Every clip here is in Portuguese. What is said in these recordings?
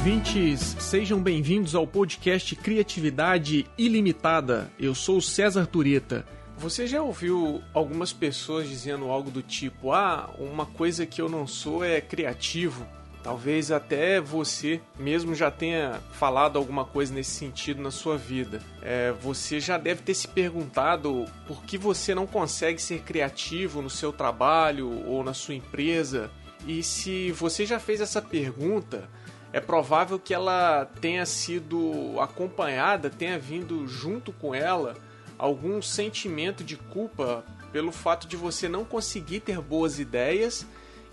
ouvintes, sejam bem-vindos ao podcast Criatividade Ilimitada. Eu sou César Tureta. Você já ouviu algumas pessoas dizendo algo do tipo: ah, uma coisa que eu não sou é criativo? Talvez até você mesmo já tenha falado alguma coisa nesse sentido na sua vida. É, você já deve ter se perguntado por que você não consegue ser criativo no seu trabalho ou na sua empresa. E se você já fez essa pergunta, é provável que ela tenha sido acompanhada, tenha vindo junto com ela algum sentimento de culpa pelo fato de você não conseguir ter boas ideias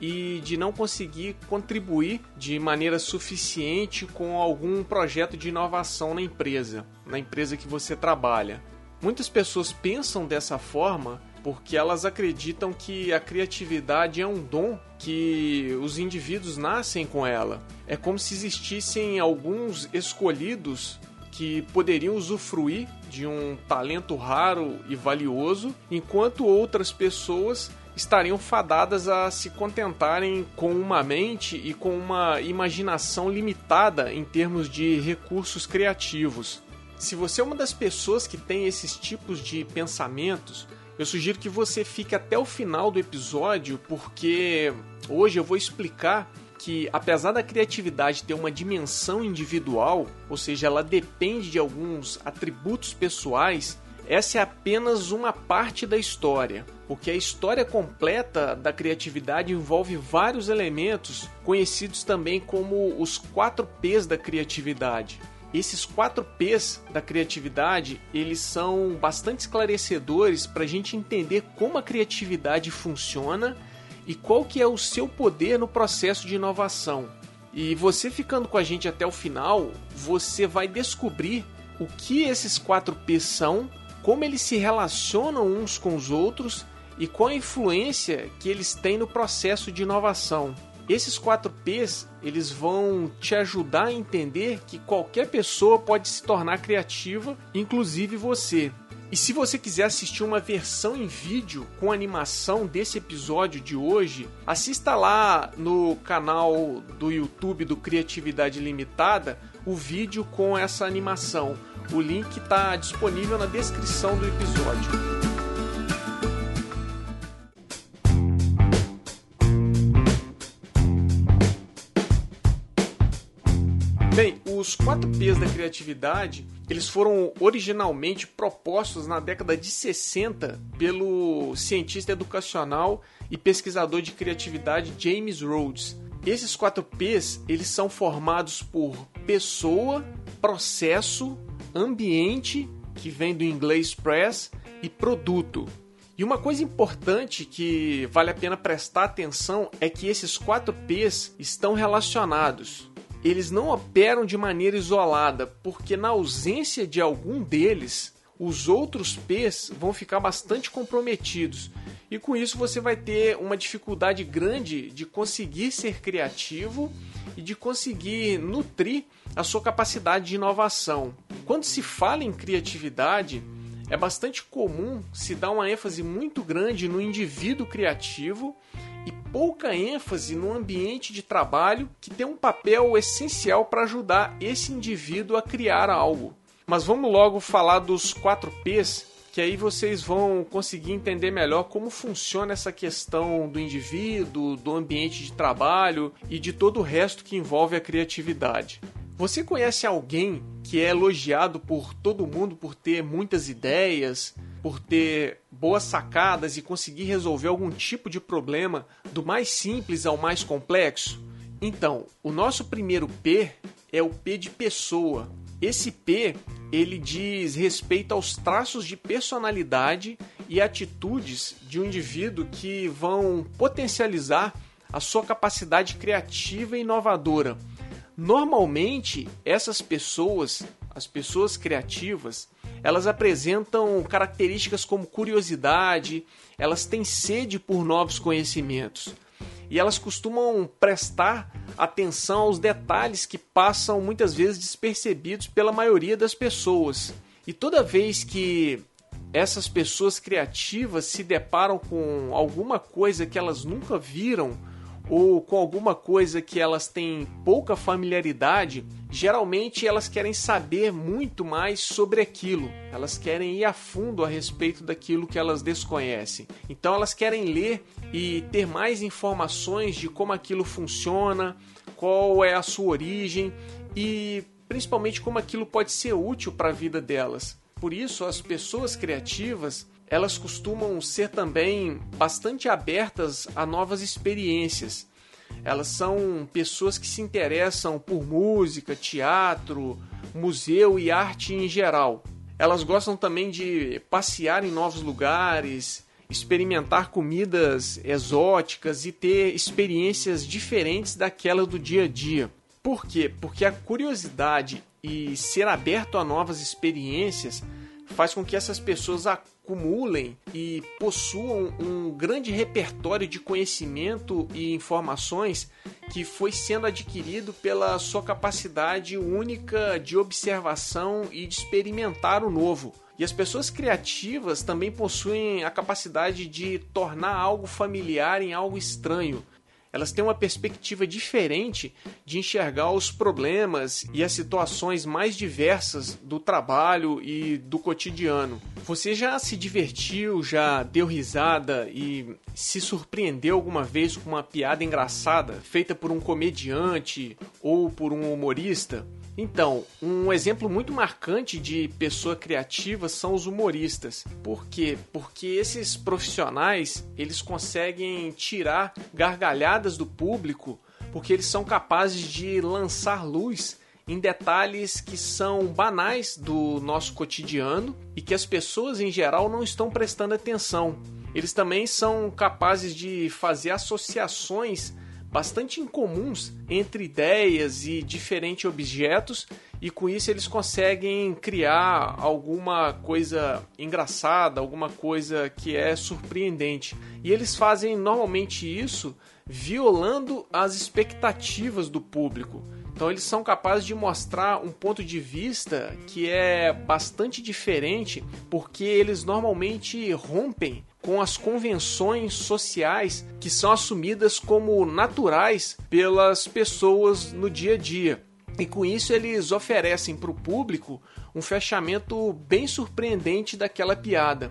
e de não conseguir contribuir de maneira suficiente com algum projeto de inovação na empresa, na empresa que você trabalha. Muitas pessoas pensam dessa forma porque elas acreditam que a criatividade é um dom que os indivíduos nascem com ela. É como se existissem alguns escolhidos que poderiam usufruir de um talento raro e valioso, enquanto outras pessoas estariam fadadas a se contentarem com uma mente e com uma imaginação limitada em termos de recursos criativos. Se você é uma das pessoas que tem esses tipos de pensamentos, eu sugiro que você fique até o final do episódio, porque hoje eu vou explicar que, apesar da criatividade ter uma dimensão individual, ou seja, ela depende de alguns atributos pessoais, essa é apenas uma parte da história, porque a história completa da criatividade envolve vários elementos conhecidos também como os quatro P's da criatividade. Esses quatro P's da criatividade, eles são bastante esclarecedores para a gente entender como a criatividade funciona e qual que é o seu poder no processo de inovação. E você ficando com a gente até o final, você vai descobrir o que esses quatro P's são como eles se relacionam uns com os outros e qual a influência que eles têm no processo de inovação. Esses 4 P's, eles vão te ajudar a entender que qualquer pessoa pode se tornar criativa, inclusive você. E se você quiser assistir uma versão em vídeo com animação desse episódio de hoje, assista lá no canal do YouTube do Criatividade Limitada o vídeo com essa animação. O link está disponível na descrição do episódio. 4 P's da criatividade, eles foram originalmente propostos na década de 60 pelo cientista educacional e pesquisador de criatividade James Rhodes. Esses 4 P's, eles são formados por pessoa, processo, ambiente, que vem do inglês press, e produto. E uma coisa importante que vale a pena prestar atenção é que esses quatro P's estão relacionados. Eles não operam de maneira isolada, porque na ausência de algum deles, os outros P's vão ficar bastante comprometidos. E com isso você vai ter uma dificuldade grande de conseguir ser criativo e de conseguir nutrir a sua capacidade de inovação. Quando se fala em criatividade, é bastante comum se dar uma ênfase muito grande no indivíduo criativo e pouca ênfase no ambiente de trabalho que tem um papel essencial para ajudar esse indivíduo a criar algo. Mas vamos logo falar dos 4 P's, que aí vocês vão conseguir entender melhor como funciona essa questão do indivíduo, do ambiente de trabalho e de todo o resto que envolve a criatividade. Você conhece alguém que é elogiado por todo mundo por ter muitas ideias, por ter boas sacadas e conseguir resolver algum tipo de problema do mais simples ao mais complexo? Então, o nosso primeiro P é o P de pessoa. Esse P, ele diz respeito aos traços de personalidade e atitudes de um indivíduo que vão potencializar a sua capacidade criativa e inovadora Normalmente, essas pessoas, as pessoas criativas, elas apresentam características como curiosidade, elas têm sede por novos conhecimentos e elas costumam prestar atenção aos detalhes que passam muitas vezes despercebidos pela maioria das pessoas. E toda vez que essas pessoas criativas se deparam com alguma coisa que elas nunca viram ou com alguma coisa que elas têm pouca familiaridade, geralmente elas querem saber muito mais sobre aquilo. Elas querem ir a fundo a respeito daquilo que elas desconhecem. Então elas querem ler e ter mais informações de como aquilo funciona, qual é a sua origem e principalmente como aquilo pode ser útil para a vida delas. Por isso, as pessoas criativas elas costumam ser também bastante abertas a novas experiências. Elas são pessoas que se interessam por música, teatro, museu e arte em geral. Elas gostam também de passear em novos lugares, experimentar comidas exóticas e ter experiências diferentes daquela do dia a dia. Por quê? Porque a curiosidade e ser aberto a novas experiências faz com que essas pessoas acumulem e possuam um grande repertório de conhecimento e informações que foi sendo adquirido pela sua capacidade única de observação e de experimentar o novo. E as pessoas criativas também possuem a capacidade de tornar algo familiar em algo estranho, elas têm uma perspectiva diferente de enxergar os problemas e as situações mais diversas do trabalho e do cotidiano. Você já se divertiu, já deu risada e se surpreendeu alguma vez com uma piada engraçada feita por um comediante ou por um humorista? Então, um exemplo muito marcante de pessoa criativa são os humoristas. Por quê? Porque esses profissionais, eles conseguem tirar gargalhadas do público, porque eles são capazes de lançar luz em detalhes que são banais do nosso cotidiano e que as pessoas em geral não estão prestando atenção. Eles também são capazes de fazer associações bastante incomuns entre ideias e diferentes objetos, e com isso eles conseguem criar alguma coisa engraçada, alguma coisa que é surpreendente. E eles fazem normalmente isso violando as expectativas do público. Então eles são capazes de mostrar um ponto de vista que é bastante diferente, porque eles normalmente rompem com as convenções sociais que são assumidas como naturais pelas pessoas no dia a dia. E com isso eles oferecem para o público um fechamento bem surpreendente daquela piada.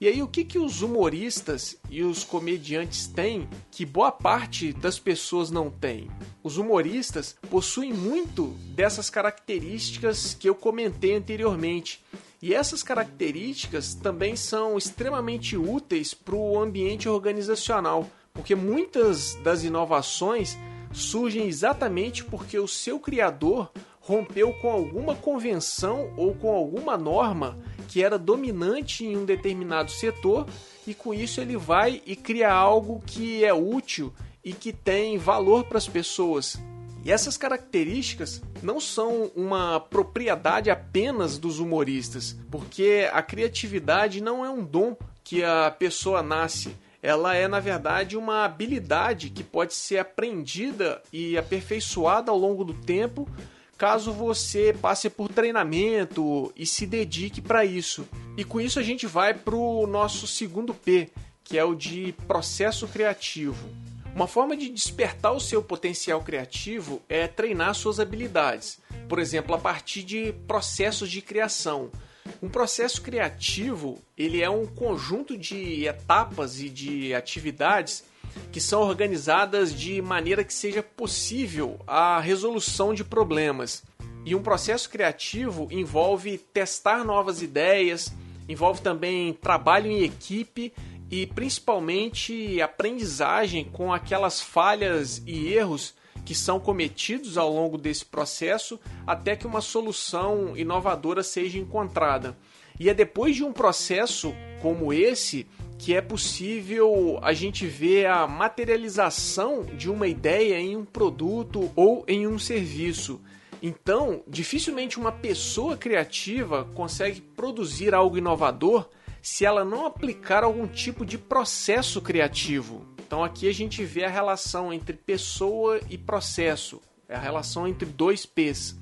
E aí, o que, que os humoristas e os comediantes têm que boa parte das pessoas não têm? Os humoristas possuem muito dessas características que eu comentei anteriormente. E essas características também são extremamente úteis para o ambiente organizacional, porque muitas das inovações surgem exatamente porque o seu criador rompeu com alguma convenção ou com alguma norma que era dominante em um determinado setor e com isso ele vai e cria algo que é útil e que tem valor para as pessoas. E essas características não são uma propriedade apenas dos humoristas, porque a criatividade não é um dom que a pessoa nasce, ela é na verdade uma habilidade que pode ser aprendida e aperfeiçoada ao longo do tempo caso você passe por treinamento e se dedique para isso. E com isso a gente vai para o nosso segundo P, que é o de processo criativo. Uma forma de despertar o seu potencial criativo é treinar suas habilidades, por exemplo, a partir de processos de criação. Um processo criativo ele é um conjunto de etapas e de atividades que são organizadas de maneira que seja possível a resolução de problemas. E um processo criativo envolve testar novas ideias, envolve também trabalho em equipe e principalmente aprendizagem com aquelas falhas e erros que são cometidos ao longo desse processo até que uma solução inovadora seja encontrada. E é depois de um processo como esse que é possível a gente ver a materialização de uma ideia em um produto ou em um serviço. Então, dificilmente uma pessoa criativa consegue produzir algo inovador se ela não aplicar algum tipo de processo criativo. Então, aqui a gente vê a relação entre pessoa e processo, é a relação entre dois P's.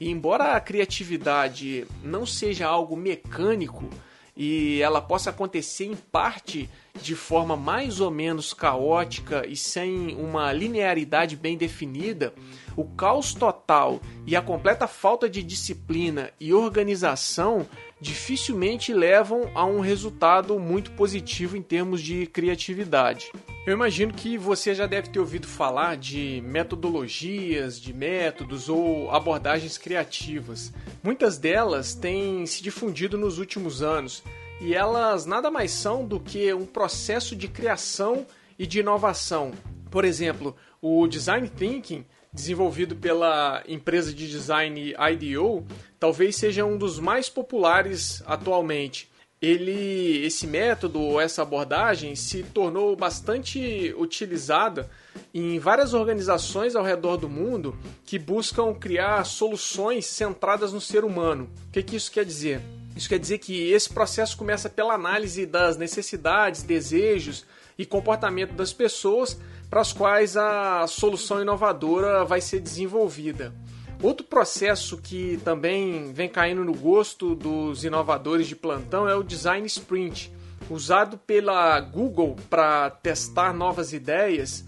E embora a criatividade não seja algo mecânico, e ela possa acontecer em parte de forma mais ou menos caótica e sem uma linearidade bem definida, o caos total e a completa falta de disciplina e organização dificilmente levam a um resultado muito positivo em termos de criatividade. Eu imagino que você já deve ter ouvido falar de metodologias, de métodos ou abordagens criativas. Muitas delas têm se difundido nos últimos anos e elas nada mais são do que um processo de criação e de inovação. Por exemplo, o Design Thinking desenvolvido pela empresa de design IDEO, talvez seja um dos mais populares atualmente. Ele, esse método ou essa abordagem se tornou bastante utilizada em várias organizações ao redor do mundo que buscam criar soluções centradas no ser humano. O que, que isso quer dizer? Isso quer dizer que esse processo começa pela análise das necessidades, desejos e comportamento das pessoas para as quais a solução inovadora vai ser desenvolvida. Outro processo que também vem caindo no gosto dos inovadores de plantão é o design sprint, usado pela Google para testar novas ideias.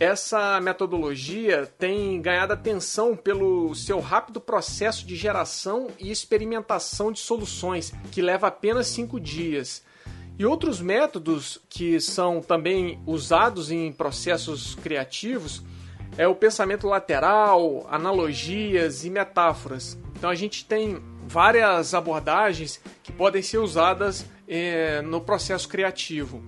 Essa metodologia tem ganhado atenção pelo seu rápido processo de geração e experimentação de soluções, que leva apenas cinco dias. E outros métodos que são também usados em processos criativos é o pensamento lateral, analogias e metáforas. Então a gente tem várias abordagens que podem ser usadas eh, no processo criativo.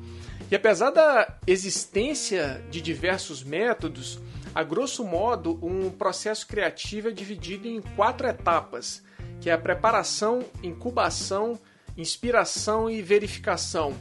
E apesar da existência de diversos métodos, a grosso modo, um processo criativo é dividido em quatro etapas, que é a preparação, incubação, inspiração e verificação.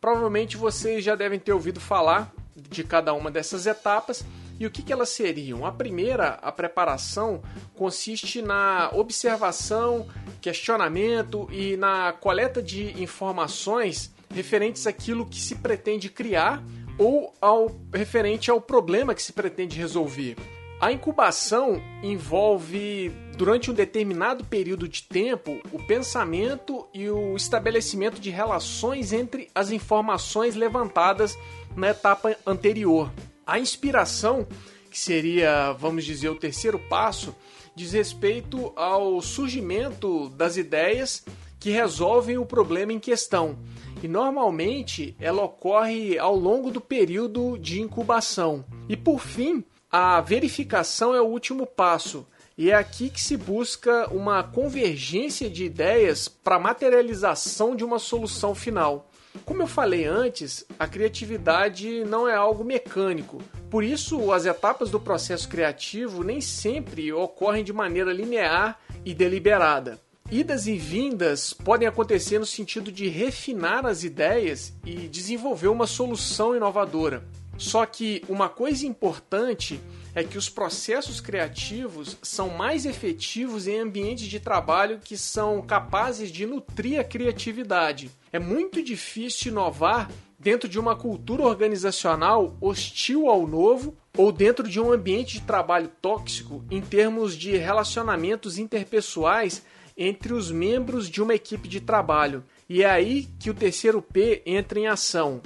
Provavelmente vocês já devem ter ouvido falar de cada uma dessas etapas e o que, que elas seriam. A primeira, a preparação, consiste na observação, questionamento e na coleta de informações referentes àquilo que se pretende criar ou ao referente ao problema que se pretende resolver. A incubação envolve, durante um determinado período de tempo, o pensamento e o estabelecimento de relações entre as informações levantadas na etapa anterior. A inspiração, que seria, vamos dizer, o terceiro passo, diz respeito ao surgimento das ideias que resolvem o problema em questão. E normalmente ela ocorre ao longo do período de incubação. E por fim, a verificação é o último passo. E é aqui que se busca uma convergência de ideias para a materialização de uma solução final. Como eu falei antes, a criatividade não é algo mecânico. Por isso, as etapas do processo criativo nem sempre ocorrem de maneira linear e deliberada. Idas e vindas podem acontecer no sentido de refinar as ideias e desenvolver uma solução inovadora. Só que uma coisa importante é que os processos criativos são mais efetivos em ambientes de trabalho que são capazes de nutrir a criatividade. É muito difícil inovar dentro de uma cultura organizacional hostil ao novo ou dentro de um ambiente de trabalho tóxico em termos de relacionamentos interpessoais entre os membros de uma equipe de trabalho. E é aí que o terceiro P entra em ação.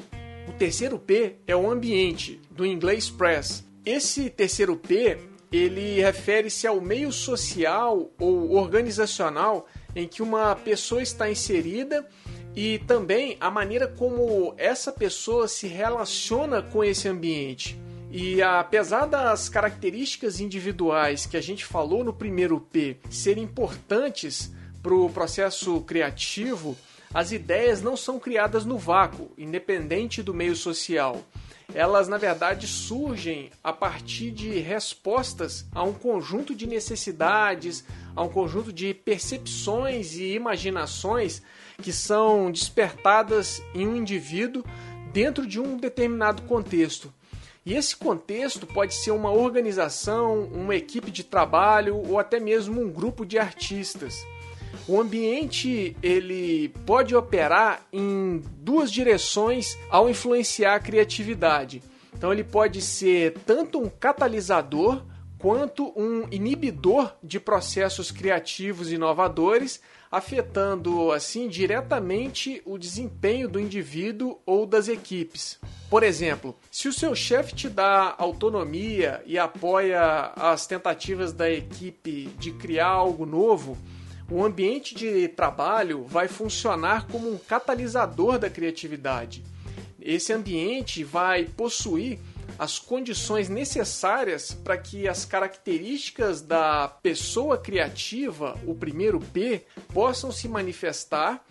O terceiro P é o ambiente, do inglês press. Esse terceiro P, ele refere-se ao meio social ou organizacional em que uma pessoa está inserida e também a maneira como essa pessoa se relaciona com esse ambiente. E apesar das características individuais que a gente falou no primeiro P serem importantes para o processo criativo, as ideias não são criadas no vácuo, independente do meio social. Elas, na verdade, surgem a partir de respostas a um conjunto de necessidades, a um conjunto de percepções e imaginações que são despertadas em um indivíduo dentro de um determinado contexto. E esse contexto pode ser uma organização, uma equipe de trabalho ou até mesmo um grupo de artistas. O ambiente ele pode operar em duas direções ao influenciar a criatividade. Então ele pode ser tanto um catalisador quanto um inibidor de processos criativos inovadores, afetando assim diretamente o desempenho do indivíduo ou das equipes. Por exemplo, se o seu chefe te dá autonomia e apoia as tentativas da equipe de criar algo novo, o ambiente de trabalho vai funcionar como um catalisador da criatividade. Esse ambiente vai possuir as condições necessárias para que as características da pessoa criativa, o primeiro P, possam se manifestar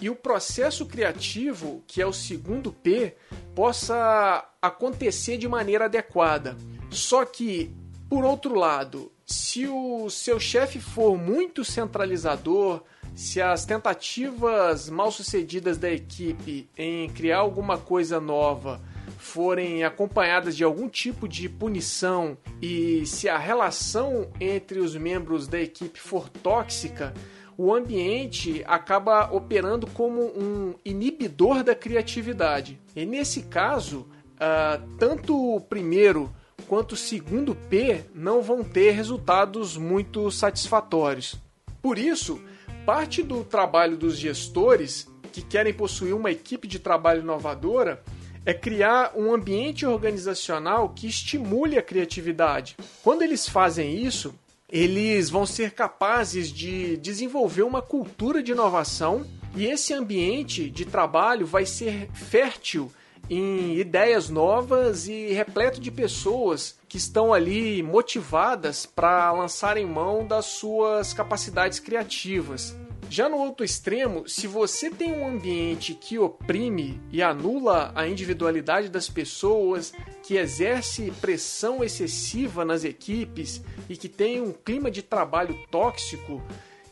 e o processo criativo, que é o segundo P, possa acontecer de maneira adequada. Só que, por outro lado, se o seu chefe for muito centralizador, se as tentativas mal sucedidas da equipe em criar alguma coisa nova forem acompanhadas de algum tipo de punição e se a relação entre os membros da equipe for tóxica, o ambiente acaba operando como um inibidor da criatividade. E nesse caso, uh, tanto o primeiro quanto o segundo P não vão ter resultados muito satisfatórios. Por isso, parte do trabalho dos gestores que querem possuir uma equipe de trabalho inovadora é criar um ambiente organizacional que estimule a criatividade. Quando eles fazem isso, eles vão ser capazes de desenvolver uma cultura de inovação e esse ambiente de trabalho vai ser fértil em ideias novas e repleto de pessoas que estão ali motivadas para lançarem mão das suas capacidades criativas. Já no outro extremo, se você tem um ambiente que oprime e anula a individualidade das pessoas, que exerce pressão excessiva nas equipes e que tem um clima de trabalho tóxico,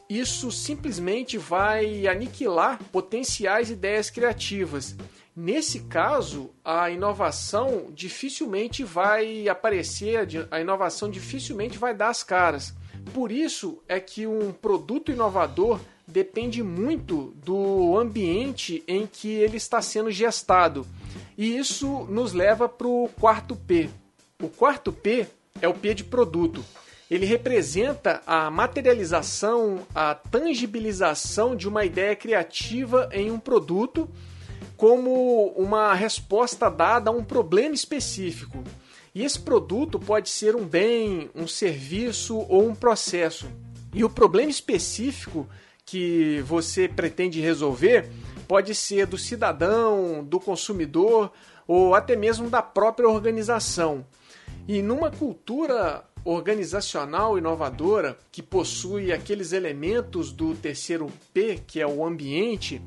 isso simplesmente vai aniquilar potenciais ideias criativas. Nesse caso, a inovação dificilmente vai aparecer, a inovação dificilmente vai dar as caras. Por isso é que um produto inovador depende muito do ambiente em que ele está sendo gestado. E isso nos leva para o quarto P. O quarto P é o P de produto. Ele representa a materialização, a tangibilização de uma ideia criativa em um produto como uma resposta dada a um problema específico. E esse produto pode ser um bem, um serviço ou um processo. E o problema específico que você pretende resolver pode ser do cidadão, do consumidor ou até mesmo da própria organização. E numa cultura organizacional inovadora que possui aqueles elementos do terceiro P, que é o ambiente,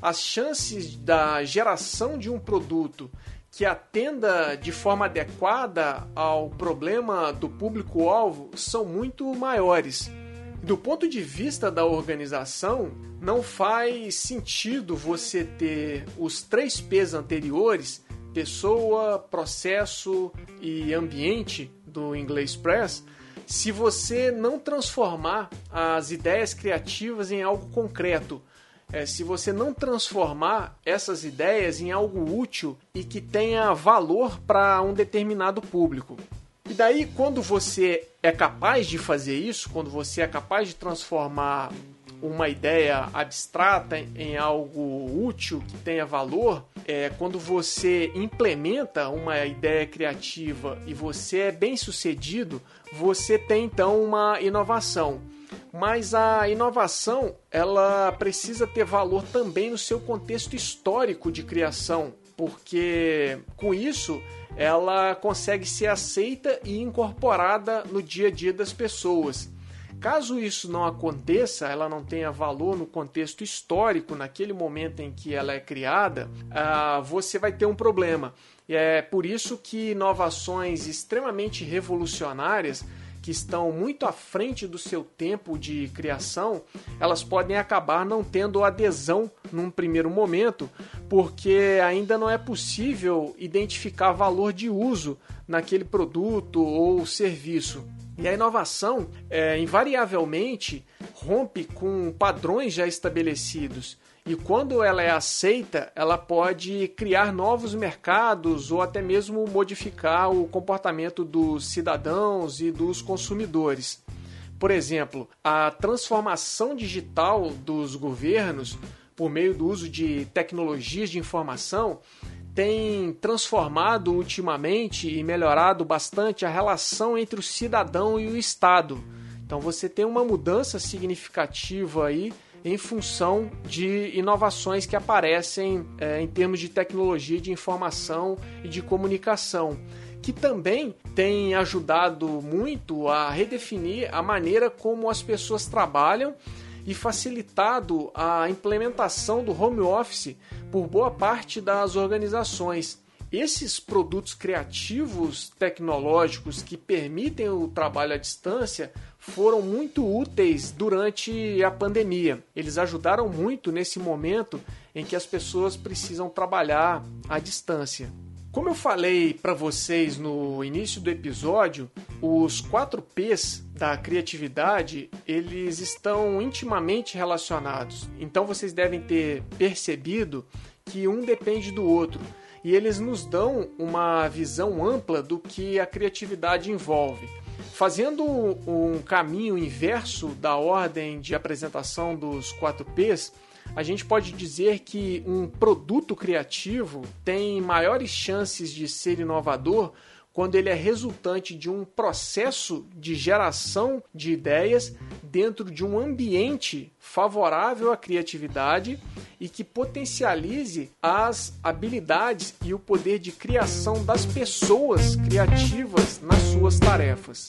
as chances da geração de um produto que atenda de forma adequada ao problema do público-alvo são muito maiores. Do ponto de vista da organização, não faz sentido você ter os três P's anteriores, pessoa, processo e ambiente do inglês Press, se você não transformar as ideias criativas em algo concreto. É, se você não transformar essas ideias em algo útil e que tenha valor para um determinado público. E daí, quando você é capaz de fazer isso, quando você é capaz de transformar uma ideia abstrata em algo útil que tenha valor, é quando você implementa uma ideia criativa e você é bem sucedido, você tem então uma inovação. Mas a inovação ela precisa ter valor também no seu contexto histórico de criação, porque com isso ela consegue ser aceita e incorporada no dia a dia das pessoas. Caso isso não aconteça, ela não tenha valor no contexto histórico, naquele momento em que ela é criada, uh, você vai ter um problema. E é por isso que inovações extremamente revolucionárias que estão muito à frente do seu tempo de criação, elas podem acabar não tendo adesão num primeiro momento, porque ainda não é possível identificar valor de uso naquele produto ou serviço. E a inovação, é, invariavelmente, rompe com padrões já estabelecidos. e quando ela é aceita, ela pode criar novos mercados ou até mesmo modificar o comportamento dos cidadãos e dos consumidores. Por exemplo, a transformação digital dos governos por meio do uso de tecnologias de informação tem transformado ultimamente e melhorado bastante a relação entre o cidadão e o Estado. Então você tem uma mudança significativa aí em função de inovações que aparecem é, em termos de tecnologia de informação e de comunicação, que também tem ajudado muito a redefinir a maneira como as pessoas trabalham e facilitado a implementação do home office por boa parte das organizações. Esses produtos criativos tecnológicos que permitem o trabalho à distância foram muito úteis durante a pandemia. Eles ajudaram muito nesse momento em que as pessoas precisam trabalhar à distância. Como eu falei para vocês no início do episódio, os 4 P's da criatividade, eles estão intimamente relacionados. Então vocês devem ter percebido que um depende do outro e eles nos dão uma visão ampla do que a criatividade envolve. Fazendo um caminho inverso da ordem de apresentação dos 4 P's, a gente pode dizer que um produto criativo tem maiores chances de ser inovador quando ele é resultante de um processo de geração de ideias dentro de um ambiente favorável à criatividade e que potencialize as habilidades e o poder de criação das pessoas criativas nas suas tarefas.